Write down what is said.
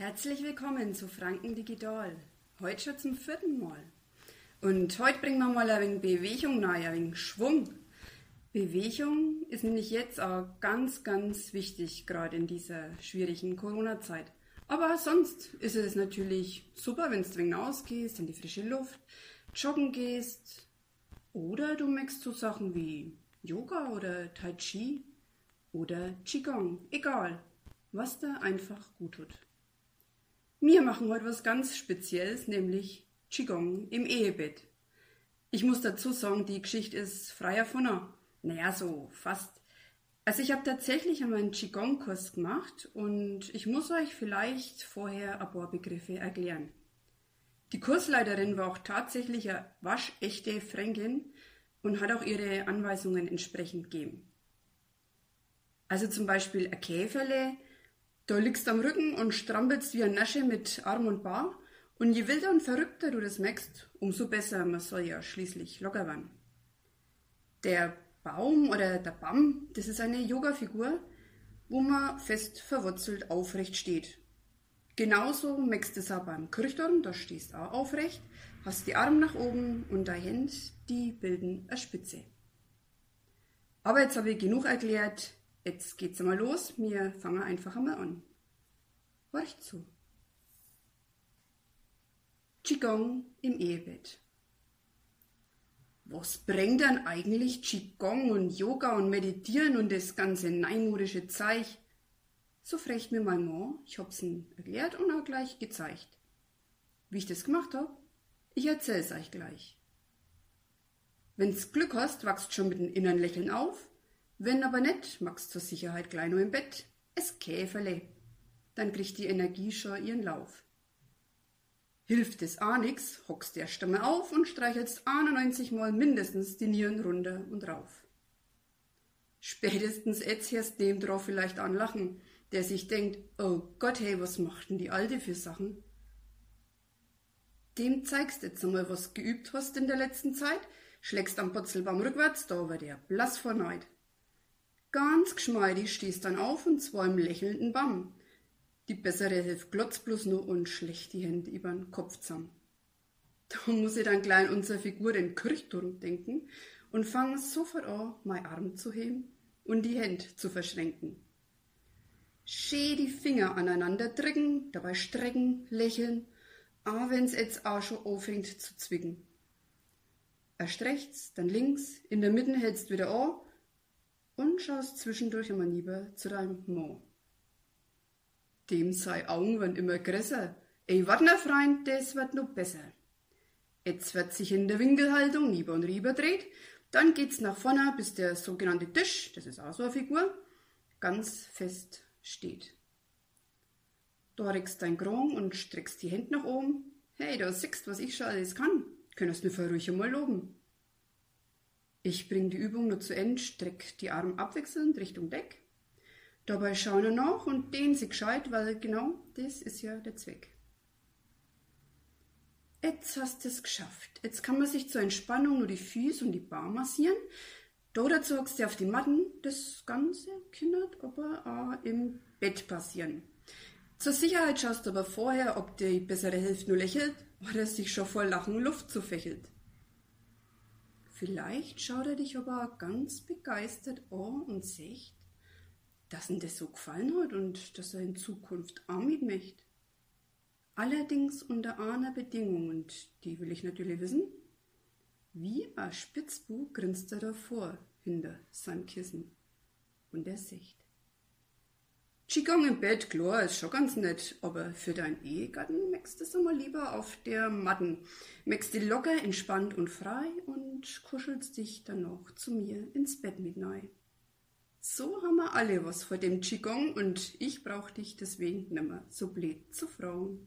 Herzlich willkommen zu Franken Digital. Heute schon zum vierten Mal. Und heute bringen wir mal ein wenig Bewegung nahe, ein wenig Schwung. Bewegung ist nämlich jetzt auch ganz, ganz wichtig, gerade in dieser schwierigen Corona-Zeit. Aber sonst ist es natürlich super, wenn du dringend ausgehst, in die frische Luft, joggen gehst oder du merkst so Sachen wie Yoga oder Tai Chi oder Qigong. Egal, was da einfach gut tut. Wir machen heute was ganz Spezielles, nämlich Qigong im Ehebett. Ich muss dazu sagen, die Geschichte ist frei erfunden. Naja, so fast. Also ich habe tatsächlich einmal einen Qigong-Kurs gemacht und ich muss euch vielleicht vorher ein paar Begriffe erklären. Die Kursleiterin war auch tatsächlich eine waschechte Fränkin und hat auch ihre Anweisungen entsprechend gegeben. Also zum Beispiel ein Käferle, da liegst am Rücken und strampelst wie ein Nasche mit Arm und Bar. Und je wilder und verrückter du das merkst, umso besser, man soll ja schließlich locker werden. Der Baum oder der Bamm, das ist eine Yoga-Figur, wo man fest verwurzelt aufrecht steht. Genauso merkst du es auch beim Kirchturm, da stehst du auch aufrecht, hast die Arme nach oben und deine Hände, die bilden eine Spitze. Aber jetzt habe ich genug erklärt, Jetzt geht's einmal los. Wir fangen einfach einmal an. Horcht zu. Qigong im Ehebett. Was bringt denn eigentlich Qigong und Yoga und Meditieren und das ganze neimodische Zeich? So fragt mir mein Mann, ich hab's ihm erklärt und auch gleich gezeigt. Wie ich das gemacht hab? Ich erzähl's euch gleich. Wenn's Glück hast, wachst schon mit dem inneren Lächeln auf wenn aber nicht, magst zur Sicherheit gleich nur im Bett. Es Käferle. Dann kriegt die Energie schon ihren Lauf. Hilft es auch nix, hockst erst einmal auf und streichelst 91 Mal mindestens die Nieren runter und rauf. Spätestens jetzt dem drauf vielleicht anlachen, der sich denkt, oh Gott, hey, was macht denn die Alte für Sachen? Dem zeigst jetzt einmal, was geübt hast in der letzten Zeit, schlägst am Potzelbaum rückwärts, da wird er blass vor Neid. Ganz geschmeidig stehst dann auf und zwar im lächelnden Bamm. Die bessere hilft glotzt bloß nur und schlecht die Hände übern Kopf zusammen. Da muss ich dann klein unsere Figur den Kirchturm denken und fange sofort an, mein Arm zu heben und die Hände zu verschränken. Schee die Finger aneinander drücken, dabei strecken, lächeln, a wenn's jetzt auch schon anfängt zu zwicken. Erst rechts, dann links, in der Mitte hältst wieder an und schaust zwischendurch immer lieber zu deinem Mo. Dem sei Augen immer größer. Ey, Wartner Freund, das wird noch besser. Jetzt wird sich in der Winkelhaltung lieber und rieber dreht, dann geht's nach vorne, bis der sogenannte Tisch, das ist auch so eine Figur, ganz fest steht. Da regst dein Kron und streckst die Hände nach oben. Hey, du siehst, was ich schon alles kann. Könntest du mir ruhig einmal loben. Ich bringe die Übung nur zu Ende, strecke die Arme abwechselnd Richtung Deck. Dabei schauen wir nach und dehnen sie gescheit, weil genau das ist ja der Zweck. Jetzt hast du es geschafft. Jetzt kann man sich zur Entspannung nur die Füße und die Bar massieren. Dazu hockst du auf die Matten. Das Ganze kann aber auch im Bett passieren. Zur Sicherheit schaust du aber vorher, ob die bessere Hälfte nur lächelt oder sich schon vor Lachen Luft zufächelt. Vielleicht schaut er dich aber ganz begeistert an und sagt, dass ihm das so gefallen hat und dass er in Zukunft auch mitmacht. Allerdings unter einer Bedingung und die will ich natürlich wissen. Wie ein Spitzbub grinst er davor hinter seinem Kissen und er sagt, Qigong im Bett, klar, ist schon ganz nett, aber für deinen Ehegatten merkst du es einmal lieber auf der Matten. Merkst du locker, entspannt und frei und kuschelst dich dann noch zu mir ins Bett mit neu. So haben wir alle was vor dem Qigong und ich brauch dich deswegen nimmer so blöd zu fragen.